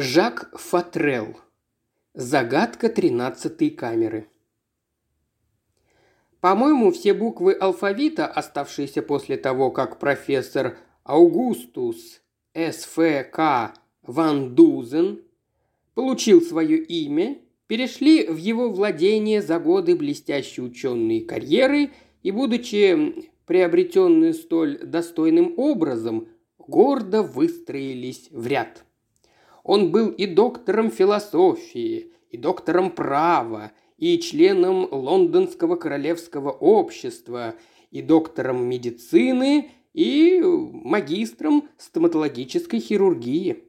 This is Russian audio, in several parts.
Жак Фатрел. Загадка тринадцатой камеры. По-моему, все буквы алфавита, оставшиеся после того, как профессор Аугустус С.Ф.К. Ван Дузен получил свое имя, перешли в его владение за годы блестящей ученой карьеры и, будучи приобретенные столь достойным образом, гордо выстроились в ряд – он был и доктором философии, и доктором права, и членом Лондонского королевского общества, и доктором медицины, и магистром стоматологической хирургии.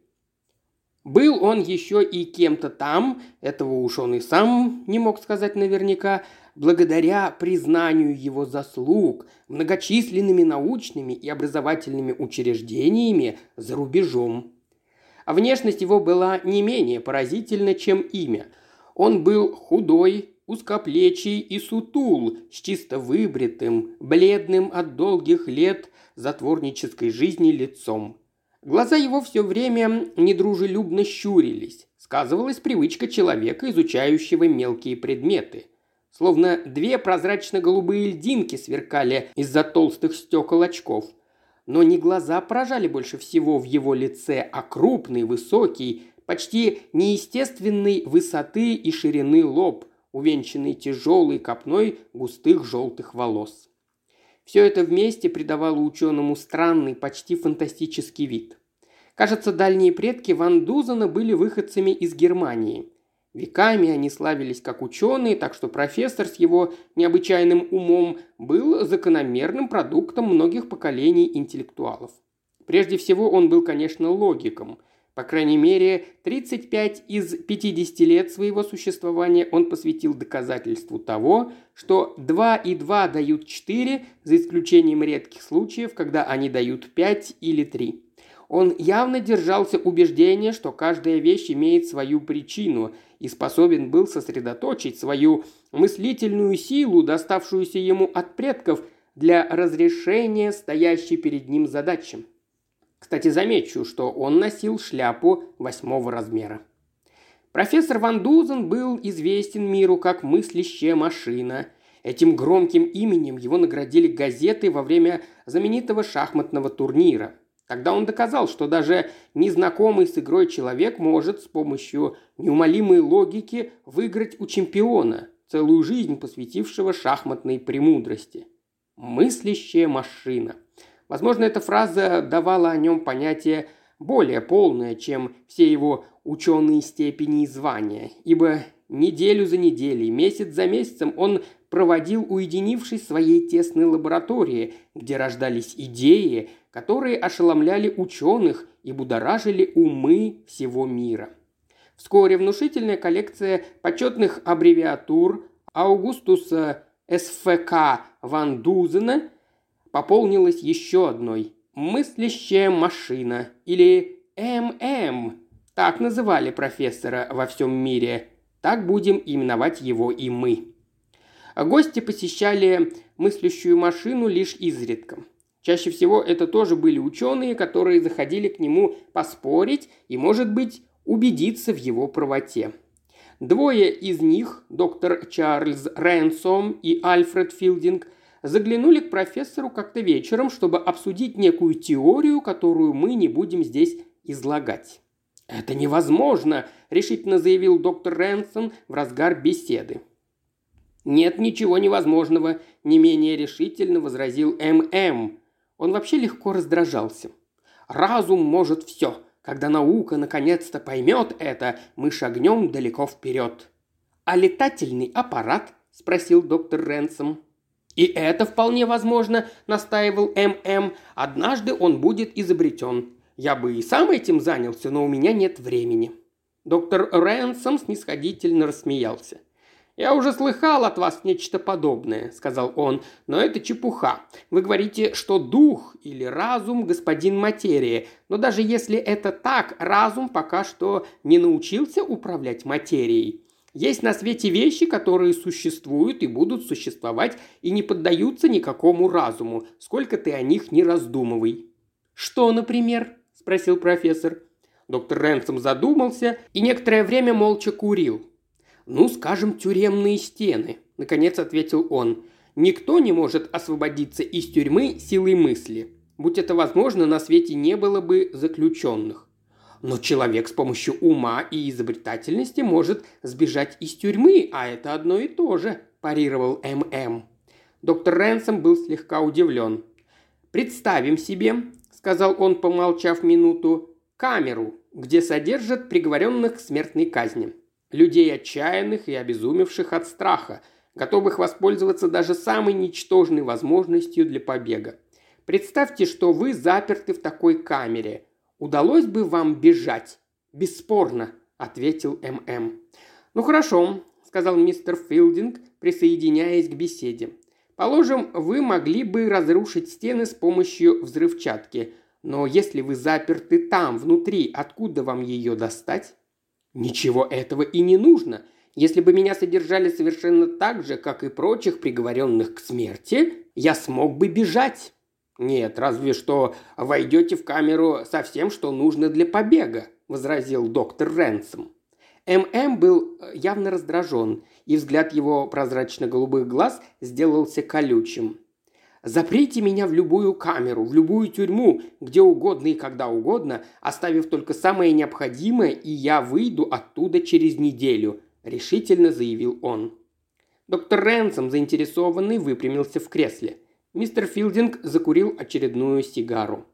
Был он еще и кем-то там, этого уж он и сам не мог сказать наверняка, благодаря признанию его заслуг многочисленными научными и образовательными учреждениями за рубежом. А внешность его была не менее поразительна, чем имя. Он был худой, узкоплечий и сутул, с чисто выбритым, бледным от долгих лет затворнической жизни лицом. Глаза его все время недружелюбно щурились. Сказывалась привычка человека, изучающего мелкие предметы. Словно две прозрачно-голубые льдинки сверкали из-за толстых стекол очков – но не глаза поражали больше всего в его лице, а крупный, высокий, почти неестественной высоты и ширины лоб, увенчанный тяжелой копной густых желтых волос. Все это вместе придавало ученому странный, почти фантастический вид. Кажется, дальние предки Ван Дузена были выходцами из Германии. Веками они славились как ученые, так что профессор с его необычайным умом был закономерным продуктом многих поколений интеллектуалов. Прежде всего он был, конечно, логиком. По крайней мере, 35 из 50 лет своего существования он посвятил доказательству того, что 2 и 2 дают 4, за исключением редких случаев, когда они дают 5 или 3. Он явно держался убеждения, что каждая вещь имеет свою причину и способен был сосредоточить свою мыслительную силу, доставшуюся ему от предков, для разрешения стоящей перед ним задачи. Кстати, замечу, что он носил шляпу восьмого размера. Профессор Ван Дузен был известен миру как мыслящая машина. Этим громким именем его наградили газеты во время знаменитого шахматного турнира – Тогда он доказал, что даже незнакомый с игрой человек может с помощью неумолимой логики выиграть у чемпиона, целую жизнь посвятившего шахматной премудрости. Мыслящая машина. Возможно, эта фраза давала о нем понятие более полное, чем все его ученые степени и звания, ибо неделю за неделей, месяц за месяцем он проводил уединившись в своей тесной лаборатории, где рождались идеи, которые ошеломляли ученых и будоражили умы всего мира. Вскоре внушительная коллекция почетных аббревиатур Аугустуса СФК Ван Дузена пополнилась еще одной – мыслящая машина или ММ. Так называли профессора во всем мире. Так будем именовать его и мы. Гости посещали мыслящую машину лишь изредка. Чаще всего это тоже были ученые, которые заходили к нему поспорить и, может быть, убедиться в его правоте. Двое из них, доктор Чарльз Рэнсом и Альфред Филдинг, заглянули к профессору как-то вечером, чтобы обсудить некую теорию, которую мы не будем здесь излагать. «Это невозможно!» – решительно заявил доктор Рэнсон в разгар беседы. «Нет ничего невозможного», – не менее решительно возразил М.М., он вообще легко раздражался. Разум может все. Когда наука наконец-то поймет это, мы шагнем далеко вперед. А летательный аппарат? спросил доктор Ренсом. И это вполне возможно, настаивал ММ. Однажды он будет изобретен. Я бы и сам этим занялся, но у меня нет времени. Доктор Ренсом снисходительно рассмеялся. «Я уже слыхал от вас нечто подобное», – сказал он, – «но это чепуха. Вы говорите, что дух или разум – господин материи, но даже если это так, разум пока что не научился управлять материей. Есть на свете вещи, которые существуют и будут существовать и не поддаются никакому разуму, сколько ты о них не раздумывай». «Что, например?» – спросил профессор. Доктор Ренсом задумался и некоторое время молча курил. «Ну, скажем, тюремные стены», – наконец ответил он. «Никто не может освободиться из тюрьмы силой мысли. Будь это возможно, на свете не было бы заключенных. Но человек с помощью ума и изобретательности может сбежать из тюрьмы, а это одно и то же», – парировал ММ. Доктор Ренсом был слегка удивлен. «Представим себе», – сказал он, помолчав минуту, – «камеру, где содержат приговоренных к смертной казни. Людей отчаянных и обезумевших от страха, готовых воспользоваться даже самой ничтожной возможностью для побега. Представьте, что вы заперты в такой камере – Удалось бы вам бежать?» «Бесспорно», – ответил ММ. «Ну хорошо», – сказал мистер Филдинг, присоединяясь к беседе. «Положим, вы могли бы разрушить стены с помощью взрывчатки, но если вы заперты там, внутри, откуда вам ее достать?» «Ничего этого и не нужно. Если бы меня содержали совершенно так же, как и прочих приговоренных к смерти, я смог бы бежать». «Нет, разве что войдете в камеру со всем, что нужно для побега», – возразил доктор Ренсом. ММ был э, явно раздражен, и взгляд его прозрачно-голубых глаз сделался колючим. «Заприте меня в любую камеру, в любую тюрьму, где угодно и когда угодно, оставив только самое необходимое, и я выйду оттуда через неделю», – решительно заявил он. Доктор Ренсом, заинтересованный, выпрямился в кресле – Мистер Филдинг закурил очередную сигару.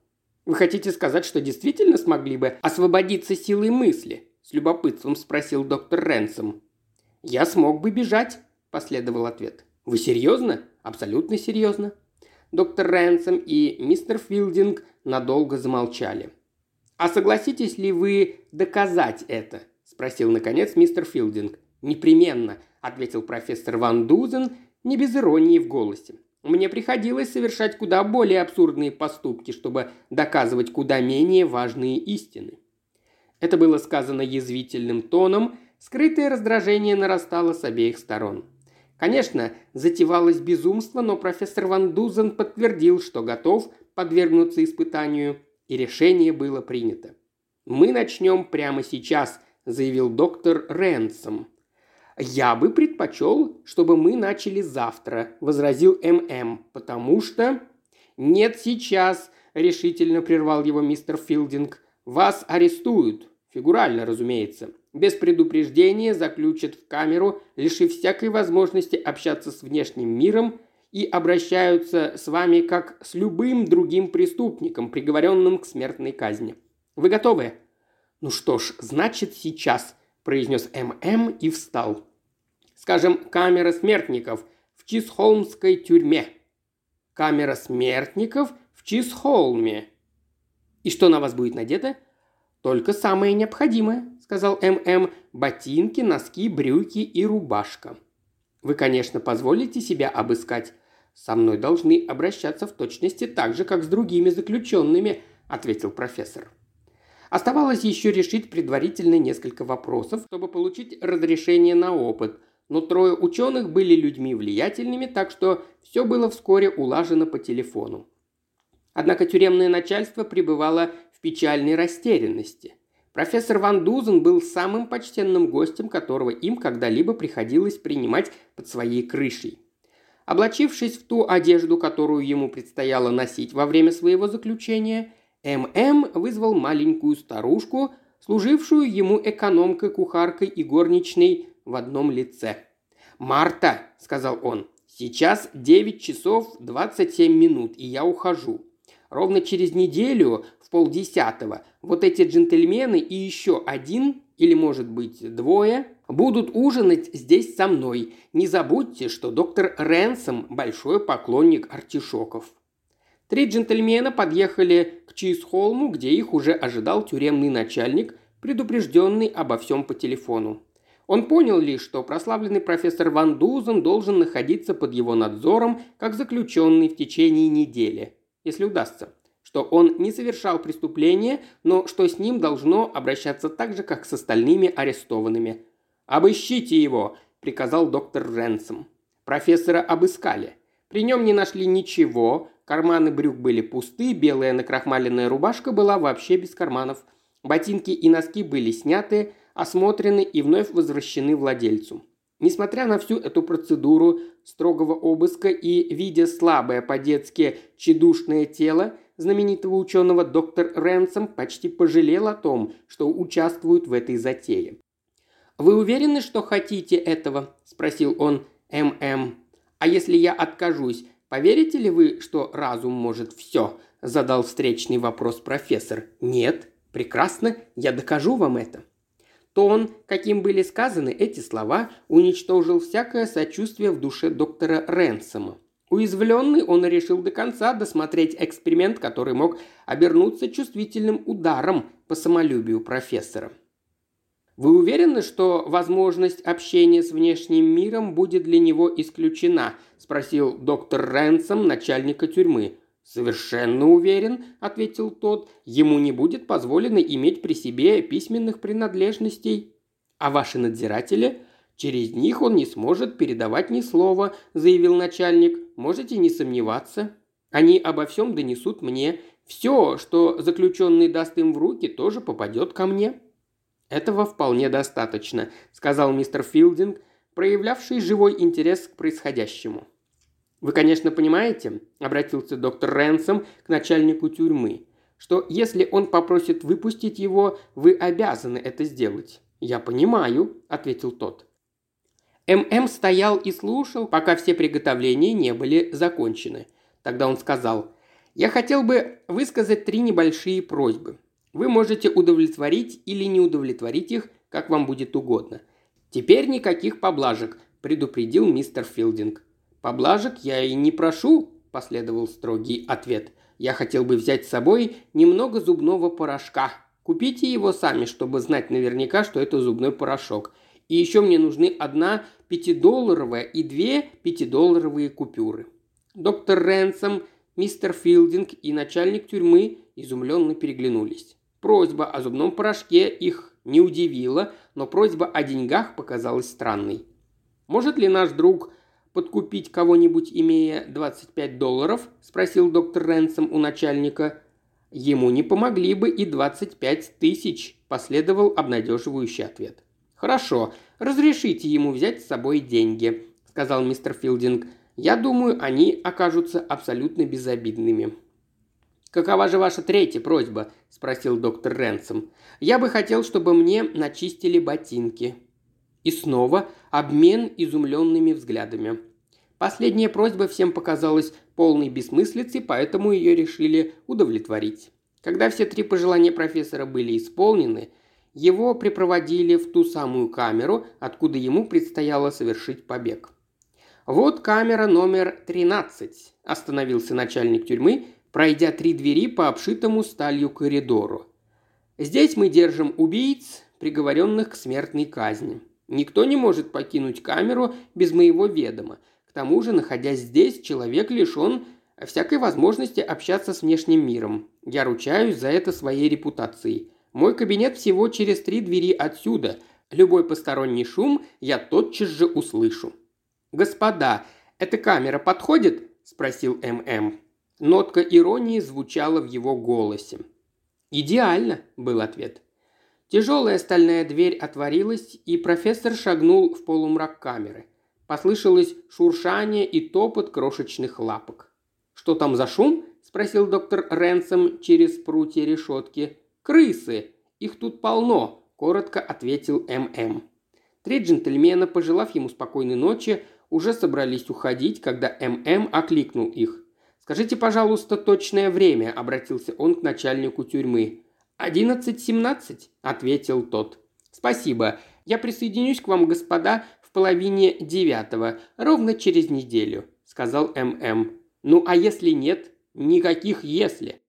«Вы хотите сказать, что действительно смогли бы освободиться силой мысли?» – с любопытством спросил доктор Ренсом. «Я смог бы бежать», – последовал ответ. «Вы серьезно?» «Абсолютно серьезно». Доктор Ренсом и мистер Филдинг надолго замолчали. «А согласитесь ли вы доказать это?» – спросил, наконец, мистер Филдинг. «Непременно», – ответил профессор Ван Дузен, не без иронии в голосе. Мне приходилось совершать куда более абсурдные поступки, чтобы доказывать куда менее важные истины. Это было сказано язвительным тоном, скрытое раздражение нарастало с обеих сторон. Конечно, затевалось безумство, но профессор Ван Дузен подтвердил, что готов подвергнуться испытанию, и решение было принято. «Мы начнем прямо сейчас», – заявил доктор Ренсом. «Я бы предпочел, чтобы мы начали завтра», – возразил ММ, – «потому что...» «Нет, сейчас», – решительно прервал его мистер Филдинг. «Вас арестуют. Фигурально, разумеется. Без предупреждения заключат в камеру, лишив всякой возможности общаться с внешним миром и обращаются с вами как с любым другим преступником, приговоренным к смертной казни. Вы готовы?» «Ну что ж, значит сейчас», произнес ММ и встал. «Скажем, камера смертников в Чисхолмской тюрьме». «Камера смертников в Чисхолме». «И что на вас будет надето?» «Только самое необходимое», – сказал ММ. «Ботинки, носки, брюки и рубашка». «Вы, конечно, позволите себя обыскать. Со мной должны обращаться в точности так же, как с другими заключенными», – ответил профессор. Оставалось еще решить предварительно несколько вопросов, чтобы получить разрешение на опыт, но трое ученых были людьми влиятельными, так что все было вскоре улажено по телефону. Однако тюремное начальство пребывало в печальной растерянности. Профессор Ван Дузен был самым почтенным гостем, которого им когда-либо приходилось принимать под своей крышей. Облачившись в ту одежду, которую ему предстояло носить во время своего заключения – ММ вызвал маленькую старушку, служившую ему экономкой, кухаркой и горничной в одном лице. «Марта», – сказал он, – «сейчас 9 часов 27 минут, и я ухожу. Ровно через неделю, в полдесятого, вот эти джентльмены и еще один, или, может быть, двое, будут ужинать здесь со мной. Не забудьте, что доктор Ренсом – большой поклонник артишоков». Три джентльмена подъехали к Чизхолму, где их уже ожидал тюремный начальник, предупрежденный обо всем по телефону. Он понял лишь, что прославленный профессор Ван Дузен должен находиться под его надзором как заключенный в течение недели, если удастся, что он не совершал преступления, но что с ним должно обращаться так же, как с остальными арестованными. «Обыщите его!» – приказал доктор Ренсом. Профессора обыскали. При нем не нашли ничего, Карманы брюк были пусты, белая накрахмаленная рубашка была вообще без карманов. Ботинки и носки были сняты, осмотрены и вновь возвращены владельцу. Несмотря на всю эту процедуру строгого обыска и видя слабое по-детски чедушное тело, знаменитого ученого доктор Ренсом почти пожалел о том, что участвует в этой затее. «Вы уверены, что хотите этого?» – спросил он ММ. «А если я откажусь, поверите ли вы, что разум может все?» – задал встречный вопрос профессор. «Нет. Прекрасно, я докажу вам это». Тон, каким были сказаны эти слова, уничтожил всякое сочувствие в душе доктора Ренсома. Уязвленный, он решил до конца досмотреть эксперимент, который мог обернуться чувствительным ударом по самолюбию профессора. «Вы уверены, что возможность общения с внешним миром будет для него исключена?» – спросил доктор Ренсом, начальника тюрьмы. «Совершенно уверен», – ответил тот, – «ему не будет позволено иметь при себе письменных принадлежностей». «А ваши надзиратели?» «Через них он не сможет передавать ни слова», – заявил начальник. «Можете не сомневаться. Они обо всем донесут мне. Все, что заключенный даст им в руки, тоже попадет ко мне». «Этого вполне достаточно», – сказал мистер Филдинг, проявлявший живой интерес к происходящему. Вы, конечно, понимаете, обратился доктор Ренсом к начальнику тюрьмы, что если он попросит выпустить его, вы обязаны это сделать. Я понимаю, ответил тот. ММ стоял и слушал, пока все приготовления не были закончены. Тогда он сказал, «Я хотел бы высказать три небольшие просьбы. Вы можете удовлетворить или не удовлетворить их, как вам будет угодно. Теперь никаких поблажек», – предупредил мистер Филдинг. «Поблажек я и не прошу», – последовал строгий ответ. «Я хотел бы взять с собой немного зубного порошка. Купите его сами, чтобы знать наверняка, что это зубной порошок. И еще мне нужны одна пятидолларовая и две пятидолларовые купюры». Доктор Ренсом, мистер Филдинг и начальник тюрьмы изумленно переглянулись. Просьба о зубном порошке их не удивила, но просьба о деньгах показалась странной. Может ли наш друг подкупить кого-нибудь, имея 25 долларов?» – спросил доктор Ренсом у начальника. «Ему не помогли бы и 25 тысяч», – последовал обнадеживающий ответ. «Хорошо, разрешите ему взять с собой деньги», – сказал мистер Филдинг. «Я думаю, они окажутся абсолютно безобидными». «Какова же ваша третья просьба?» – спросил доктор Ренсом. «Я бы хотел, чтобы мне начистили ботинки». И снова обмен изумленными взглядами. Последняя просьба всем показалась полной бессмыслицей, поэтому ее решили удовлетворить. Когда все три пожелания профессора были исполнены, его припроводили в ту самую камеру, откуда ему предстояло совершить побег. «Вот камера номер 13», – остановился начальник тюрьмы, пройдя три двери по обшитому сталью коридору. «Здесь мы держим убийц, приговоренных к смертной казни. Никто не может покинуть камеру без моего ведома. К тому же, находясь здесь, человек лишен всякой возможности общаться с внешним миром. Я ручаюсь за это своей репутацией. Мой кабинет всего через три двери отсюда. Любой посторонний шум я тотчас же услышу. «Господа, эта камера подходит?» – спросил ММ. Нотка иронии звучала в его голосе. «Идеально», – был ответ. Тяжелая стальная дверь отворилась, и профессор шагнул в полумрак камеры. Послышалось шуршание и топот крошечных лапок. «Что там за шум?» – спросил доктор Ренсом через прутья решетки. «Крысы! Их тут полно!» – коротко ответил ММ. Три джентльмена, пожелав ему спокойной ночи, уже собрались уходить, когда ММ окликнул их. «Скажите, пожалуйста, точное время», – обратился он к начальнику тюрьмы. «Одиннадцать семнадцать», – ответил тот. «Спасибо. Я присоединюсь к вам, господа, в половине девятого, ровно через неделю», – сказал ММ. «Ну а если нет? Никаких «если».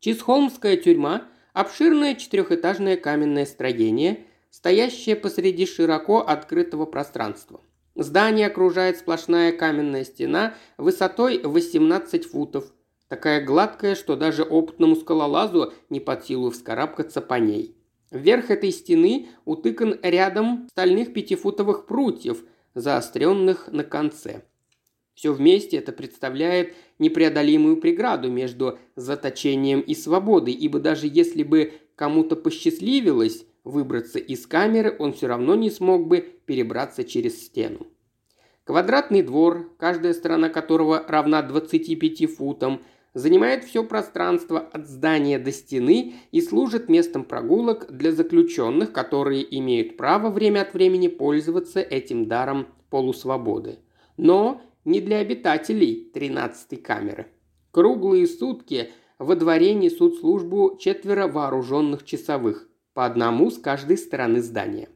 Чисхолмская тюрьма – обширное четырехэтажное каменное строение, стоящее посреди широко открытого пространства. Здание окружает сплошная каменная стена высотой 18 футов – такая гладкая, что даже опытному скалолазу не под силу вскарабкаться по ней. Вверх этой стены утыкан рядом стальных пятифутовых прутьев, заостренных на конце. Все вместе это представляет непреодолимую преграду между заточением и свободой, ибо даже если бы кому-то посчастливилось выбраться из камеры, он все равно не смог бы перебраться через стену. Квадратный двор, каждая сторона которого равна 25 футам, занимает все пространство от здания до стены и служит местом прогулок для заключенных, которые имеют право время от времени пользоваться этим даром полусвободы. Но не для обитателей 13-й камеры. Круглые сутки во дворе несут службу четверо вооруженных часовых, по одному с каждой стороны здания.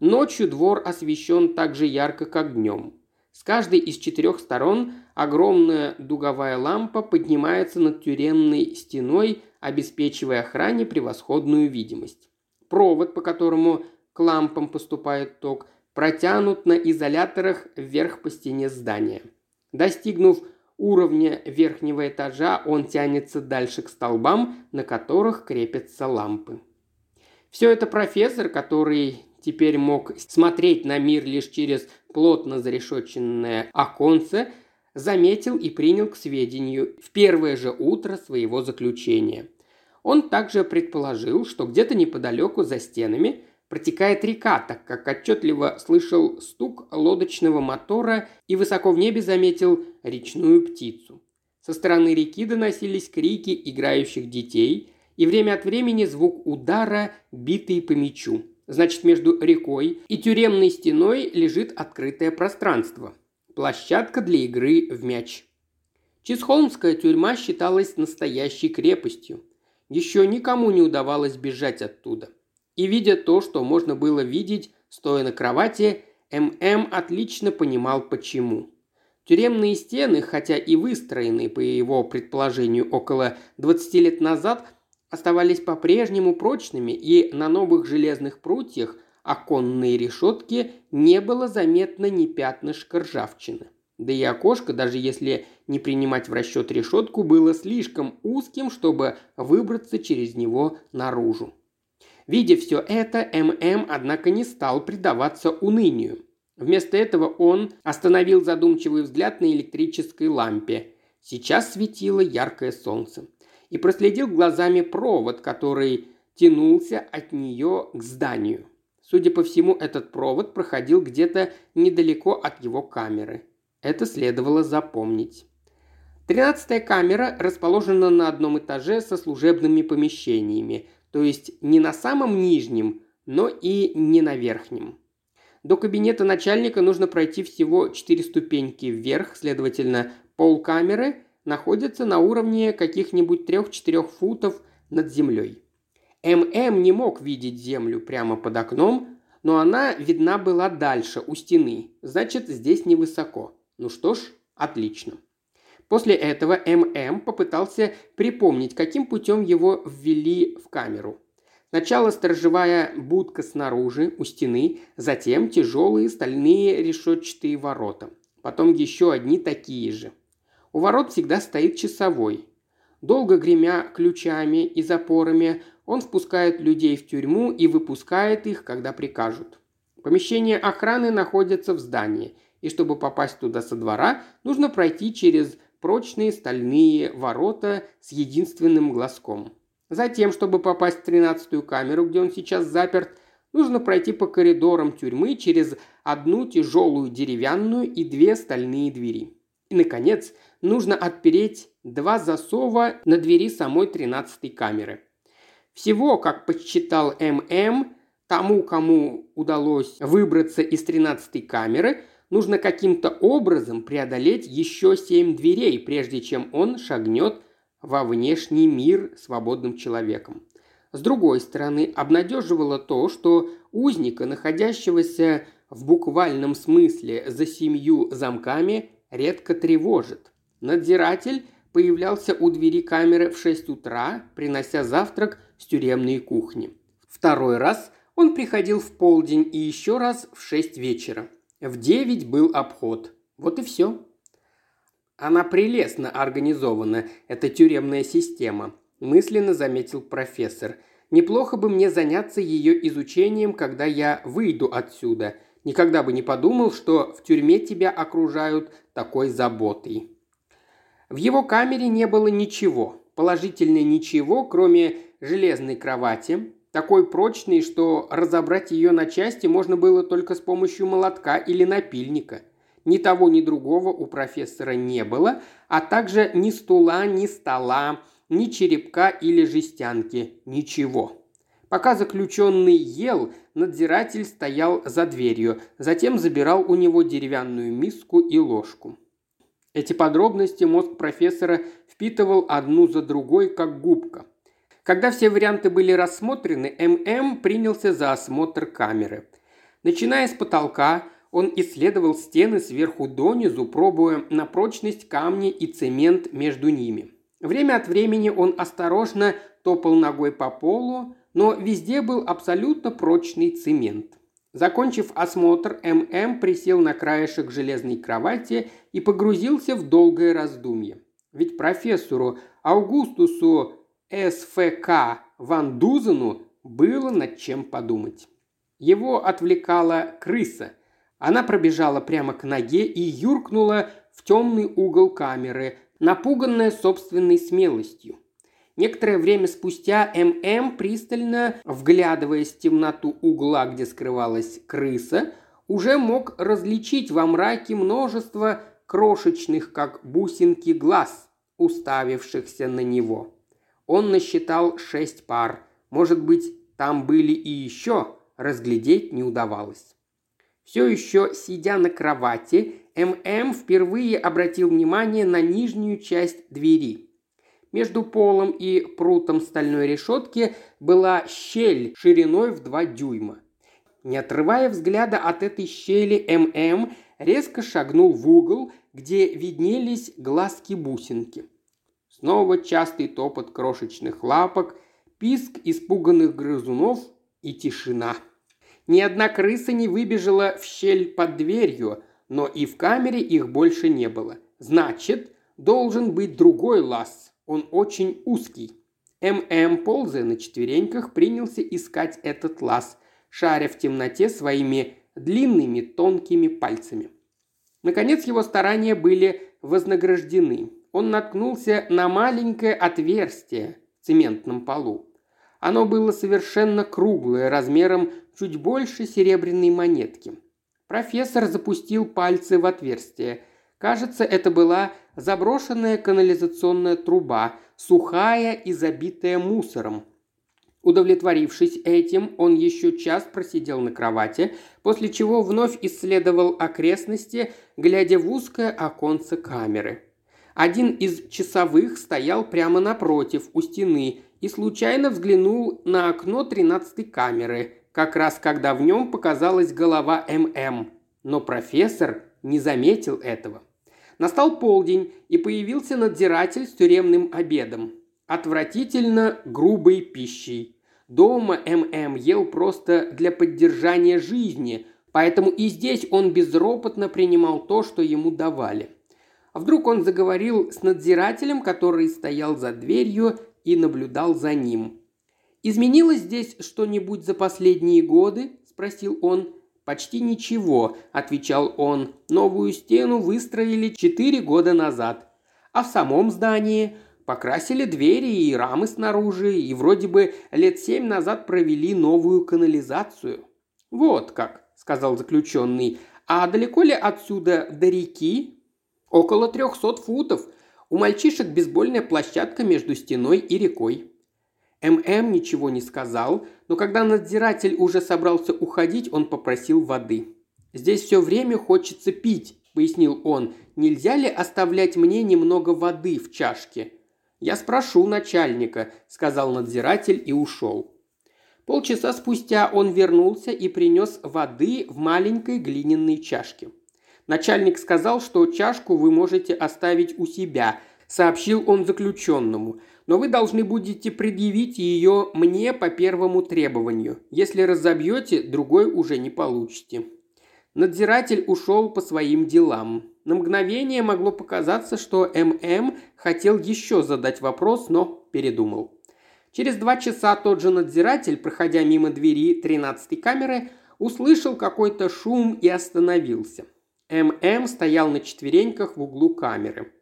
Ночью двор освещен так же ярко, как днем. С каждой из четырех сторон огромная дуговая лампа поднимается над тюремной стеной, обеспечивая охране превосходную видимость. Провод, по которому к лампам поступает ток, протянут на изоляторах вверх по стене здания. Достигнув уровня верхнего этажа, он тянется дальше к столбам, на которых крепятся лампы. Все это профессор, который теперь мог смотреть на мир лишь через плотно зарешоченное оконце, заметил и принял к сведению в первое же утро своего заключения. Он также предположил, что где-то неподалеку за стенами протекает река, так как отчетливо слышал стук лодочного мотора и высоко в небе заметил речную птицу. Со стороны реки доносились крики играющих детей и время от времени звук удара, битый по мячу. Значит, между рекой и тюремной стеной лежит открытое пространство. Площадка для игры в мяч. Чисхолмская тюрьма считалась настоящей крепостью. Еще никому не удавалось бежать оттуда. И видя то, что можно было видеть, стоя на кровати, ММ отлично понимал почему. Тюремные стены, хотя и выстроенные, по его предположению, около 20 лет назад, оставались по-прежнему прочными, и на новых железных прутьях оконной решетки не было заметно ни пятнышка ржавчины. Да и окошко, даже если не принимать в расчет решетку, было слишком узким, чтобы выбраться через него наружу. Видя все это, ММ, однако, не стал предаваться унынию. Вместо этого он остановил задумчивый взгляд на электрической лампе. Сейчас светило яркое солнце. И проследил глазами провод, который тянулся от нее к зданию. Судя по всему, этот провод проходил где-то недалеко от его камеры. Это следовало запомнить. Тринадцатая камера расположена на одном этаже со служебными помещениями – то есть не на самом нижнем, но и не на верхнем. До кабинета начальника нужно пройти всего 4 ступеньки вверх, следовательно, пол камеры находится на уровне каких-нибудь 3-4 футов над землей. ММ не мог видеть землю прямо под окном, но она видна была дальше, у стены, значит, здесь невысоко. Ну что ж, отлично. После этого ММ попытался припомнить, каким путем его ввели в камеру. Сначала сторожевая будка снаружи, у стены, затем тяжелые стальные решетчатые ворота. Потом еще одни такие же. У ворот всегда стоит часовой. Долго гремя ключами и запорами, он впускает людей в тюрьму и выпускает их, когда прикажут. Помещение охраны находится в здании, и чтобы попасть туда со двора, нужно пройти через прочные стальные ворота с единственным глазком. Затем, чтобы попасть в тринадцатую камеру, где он сейчас заперт, нужно пройти по коридорам тюрьмы через одну тяжелую деревянную и две стальные двери. И, наконец, нужно отпереть два засова на двери самой тринадцатой камеры. Всего, как подсчитал ММ, тому, кому удалось выбраться из тринадцатой камеры – нужно каким-то образом преодолеть еще семь дверей, прежде чем он шагнет во внешний мир свободным человеком. С другой стороны, обнадеживало то, что узника, находящегося в буквальном смысле за семью замками, редко тревожит. Надзиратель появлялся у двери камеры в 6 утра, принося завтрак с тюремной кухни. Второй раз он приходил в полдень и еще раз в 6 вечера. В девять был обход. Вот и все. Она прелестно организована, эта тюремная система, мысленно заметил профессор. Неплохо бы мне заняться ее изучением, когда я выйду отсюда. Никогда бы не подумал, что в тюрьме тебя окружают такой заботой. В его камере не было ничего, положительно ничего, кроме железной кровати, такой прочной, что разобрать ее на части можно было только с помощью молотка или напильника. Ни того, ни другого у профессора не было, а также ни стула, ни стола, ни черепка или жестянки, ничего. Пока заключенный ел, надзиратель стоял за дверью, затем забирал у него деревянную миску и ложку. Эти подробности мозг профессора впитывал одну за другой, как губка. Когда все варианты были рассмотрены, ММ принялся за осмотр камеры. Начиная с потолка, он исследовал стены сверху донизу, пробуя на прочность камни и цемент между ними. Время от времени он осторожно топал ногой по полу, но везде был абсолютно прочный цемент. Закончив осмотр, ММ присел на краешек железной кровати и погрузился в долгое раздумье. Ведь профессору Аугустусу СФК Ван Дузену было над чем подумать. Его отвлекала крыса. Она пробежала прямо к ноге и юркнула в темный угол камеры, напуганная собственной смелостью. Некоторое время спустя ММ, пристально вглядываясь в темноту угла, где скрывалась крыса, уже мог различить во мраке множество крошечных, как бусинки, глаз, уставившихся на него. Он насчитал шесть пар. Может быть, там были и еще, разглядеть не удавалось. Все еще сидя на кровати, ММ впервые обратил внимание на нижнюю часть двери – между полом и прутом стальной решетки была щель шириной в два дюйма. Не отрывая взгляда от этой щели, ММ резко шагнул в угол, где виднелись глазки-бусинки. Снова частый топот крошечных лапок, писк испуганных грызунов и тишина. Ни одна крыса не выбежала в щель под дверью, но и в камере их больше не было. Значит, должен быть другой лаз, он очень узкий. ММ, ползая на четвереньках, принялся искать этот лаз, шаря в темноте своими длинными тонкими пальцами. Наконец его старания были вознаграждены. Он наткнулся на маленькое отверстие в цементном полу. Оно было совершенно круглое, размером чуть больше серебряной монетки. Профессор запустил пальцы в отверстие. Кажется, это была заброшенная канализационная труба, сухая и забитая мусором. Удовлетворившись этим, он еще час просидел на кровати, после чего вновь исследовал окрестности, глядя в узкое оконце камеры. Один из часовых стоял прямо напротив, у стены, и случайно взглянул на окно тринадцатой камеры, как раз когда в нем показалась голова ММ. Но профессор не заметил этого. Настал полдень, и появился надзиратель с тюремным обедом. Отвратительно грубой пищей. Дома ММ ел просто для поддержания жизни, поэтому и здесь он безропотно принимал то, что ему давали. А вдруг он заговорил с надзирателем, который стоял за дверью и наблюдал за ним. «Изменилось здесь что-нибудь за последние годы?» – спросил он. «Почти ничего», – отвечал он. «Новую стену выстроили четыре года назад. А в самом здании покрасили двери и рамы снаружи, и вроде бы лет семь назад провели новую канализацию». «Вот как», – сказал заключенный. «А далеко ли отсюда до реки?» «Около трехсот футов. У мальчишек бейсбольная площадка между стеной и рекой». ММ ничего не сказал, но когда надзиратель уже собрался уходить, он попросил воды. «Здесь все время хочется пить», – пояснил он. «Нельзя ли оставлять мне немного воды в чашке?» «Я спрошу начальника», – сказал надзиратель и ушел. Полчаса спустя он вернулся и принес воды в маленькой глиняной чашке. Начальник сказал, что чашку вы можете оставить у себя, сообщил он заключенному но вы должны будете предъявить ее мне по первому требованию. Если разобьете, другой уже не получите». Надзиратель ушел по своим делам. На мгновение могло показаться, что ММ хотел еще задать вопрос, но передумал. Через два часа тот же надзиратель, проходя мимо двери 13-й камеры, услышал какой-то шум и остановился. ММ стоял на четвереньках в углу камеры.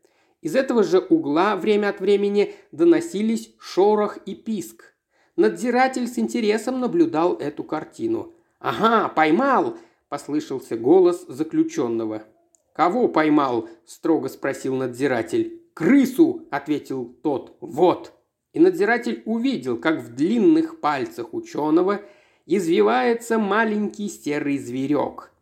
Из этого же угла время от времени доносились шорох и писк. Надзиратель с интересом наблюдал эту картину. «Ага, поймал!» – послышался голос заключенного. «Кого поймал?» – строго спросил надзиратель. «Крысу!» – ответил тот. «Вот!» И надзиратель увидел, как в длинных пальцах ученого извивается маленький серый зверек.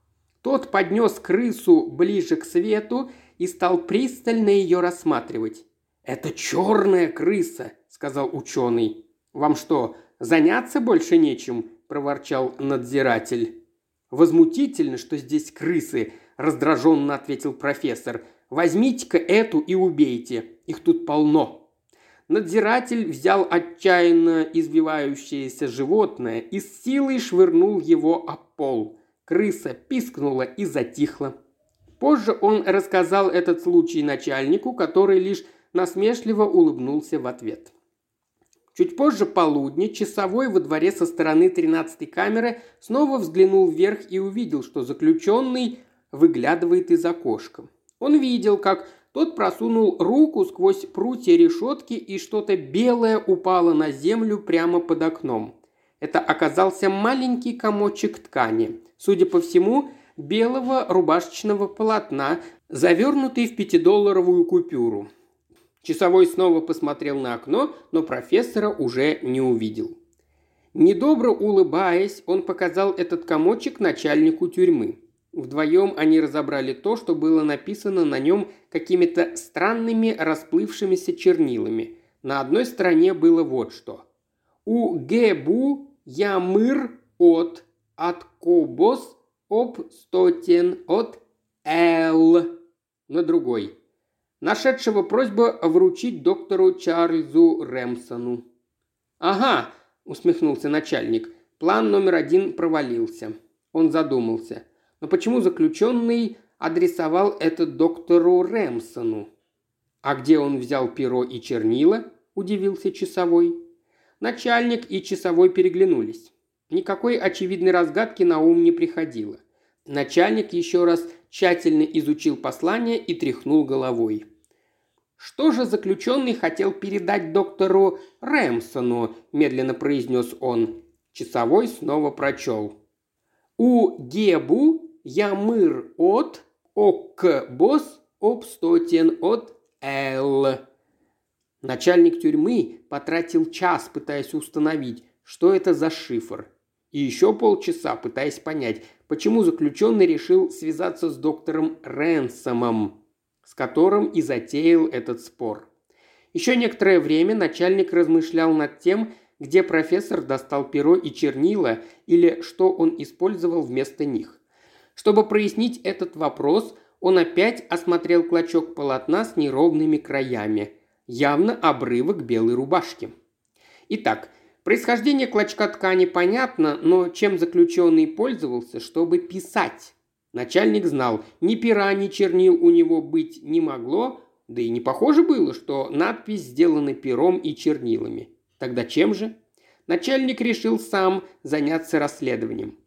Тот поднес крысу ближе к свету и стал пристально ее рассматривать. «Это черная крыса», – сказал ученый. «Вам что, заняться больше нечем?» – проворчал надзиратель. «Возмутительно, что здесь крысы», – раздраженно ответил профессор. «Возьмите-ка эту и убейте. Их тут полно». Надзиратель взял отчаянно избивающееся животное и с силой швырнул его об пол. Крыса пискнула и затихла. Позже он рассказал этот случай начальнику, который лишь насмешливо улыбнулся в ответ. Чуть позже полудня часовой во дворе со стороны тринадцатой камеры снова взглянул вверх и увидел, что заключенный выглядывает из окошка. Он видел, как тот просунул руку сквозь прутья решетки и что-то белое упало на землю прямо под окном. Это оказался маленький комочек ткани. Судя по всему, белого рубашечного полотна, завернутый в пятидолларовую купюру. Часовой снова посмотрел на окно, но профессора уже не увидел. Недобро улыбаясь, он показал этот комочек начальнику тюрьмы. Вдвоем они разобрали то, что было написано на нем какими-то странными расплывшимися чернилами. На одной стороне было вот что. «У Гебу Ямыр от от Кобос об стотен от Л». На другой – нашедшего просьбу вручить доктору Чарльзу Рэмсону. «Ага», – усмехнулся начальник, – «план номер один провалился». Он задумался. Но почему заключенный адресовал это доктору Рэмсону? «А где он взял перо и чернила?» – удивился часовой. Начальник и часовой переглянулись. Никакой очевидной разгадки на ум не приходило. Начальник еще раз тщательно изучил послание и тряхнул головой. «Что же заключенный хотел передать доктору Рэмсону?» – медленно произнес он. Часовой снова прочел. «У Гебу Ямыр от ок бос обстотен от Л». Начальник тюрьмы потратил час, пытаясь установить, что это за шифр. И еще полчаса, пытаясь понять, почему заключенный решил связаться с доктором Рэнсомом с которым и затеял этот спор. Еще некоторое время начальник размышлял над тем, где профессор достал перо и чернила или что он использовал вместо них. Чтобы прояснить этот вопрос, он опять осмотрел клочок полотна с неровными краями, явно обрывок белой рубашки. Итак, происхождение клочка ткани понятно, но чем заключенный пользовался, чтобы писать? Начальник знал, ни пера, ни чернил у него быть не могло, да и не похоже было, что надпись сделана пером и чернилами. Тогда чем же? Начальник решил сам заняться расследованием.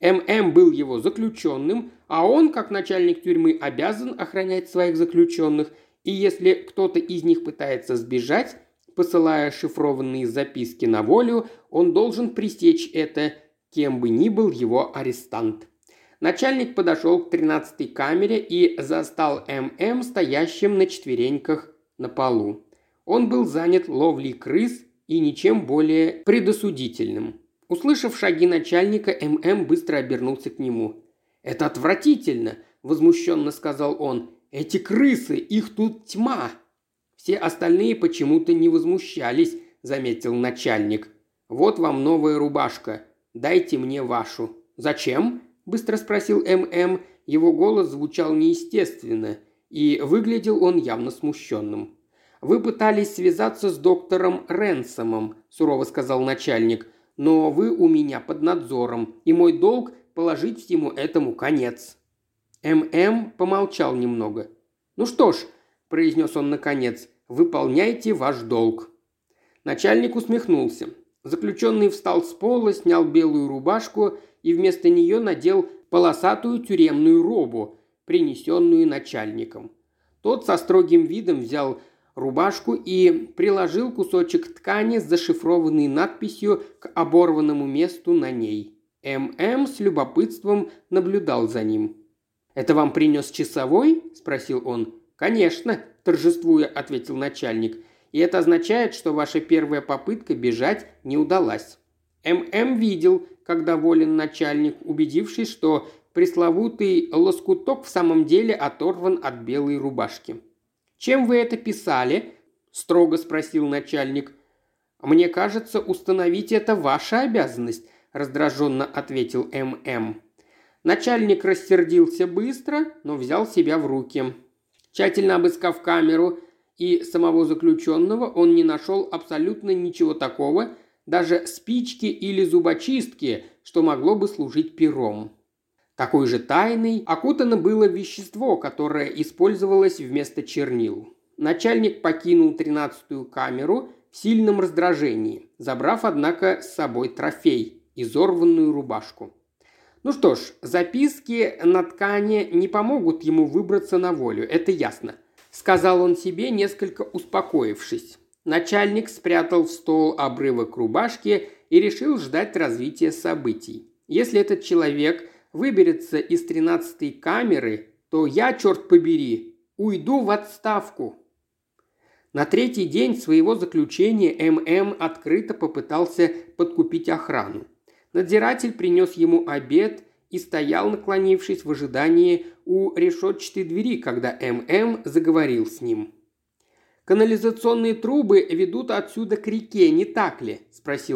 ММ был его заключенным, а он, как начальник тюрьмы, обязан охранять своих заключенных, и если кто-то из них пытается сбежать, посылая шифрованные записки на волю, он должен пресечь это, кем бы ни был его арестант. Начальник подошел к тринадцатой камере и застал ММ стоящим на четвереньках на полу. Он был занят ловлей крыс и ничем более предосудительным. Услышав шаги начальника, ММ быстро обернулся к нему. «Это отвратительно!» – возмущенно сказал он. «Эти крысы, их тут тьма!» Все остальные почему-то не возмущались, заметил начальник. «Вот вам новая рубашка. Дайте мне вашу». «Зачем?» – быстро спросил ММ. Его голос звучал неестественно, и выглядел он явно смущенным. «Вы пытались связаться с доктором Ренсомом», – сурово сказал начальник. «Но вы у меня под надзором, и мой долг – положить всему этому конец». ММ помолчал немного. «Ну что ж», – произнес он наконец, – «выполняйте ваш долг». Начальник усмехнулся. Заключенный встал с пола, снял белую рубашку и вместо нее надел полосатую тюремную робу, принесенную начальником. Тот со строгим видом взял рубашку и приложил кусочек ткани с зашифрованной надписью к оборванному месту на ней. ММ с любопытством наблюдал за ним. «Это вам принес часовой?» – спросил он. «Конечно», – торжествуя ответил начальник. «И это означает, что ваша первая попытка бежать не удалась». ММ видел, как доволен начальник, убедившись, что пресловутый лоскуток в самом деле оторван от белой рубашки. «Чем вы это писали?» – строго спросил начальник. «Мне кажется, установить это ваша обязанность», – раздраженно ответил ММ. Начальник рассердился быстро, но взял себя в руки. Тщательно обыскав камеру и самого заключенного, он не нашел абсолютно ничего такого, даже спички или зубочистки, что могло бы служить пером. Такой же тайной окутано было вещество, которое использовалось вместо чернил. Начальник покинул тринадцатую камеру в сильном раздражении, забрав, однако, с собой трофей – изорванную рубашку. Ну что ж, записки на ткани не помогут ему выбраться на волю, это ясно. Сказал он себе, несколько успокоившись. Начальник спрятал в стол обрывок рубашки и решил ждать развития событий. Если этот человек выберется из тринадцатой камеры, то я, черт побери, уйду в отставку. На третий день своего заключения ММ открыто попытался подкупить охрану. Надзиратель принес ему обед и стоял, наклонившись в ожидании у решетчатой двери, когда ММ заговорил с ним. «Канализационные трубы ведут отсюда к реке, не так ли?» – спросил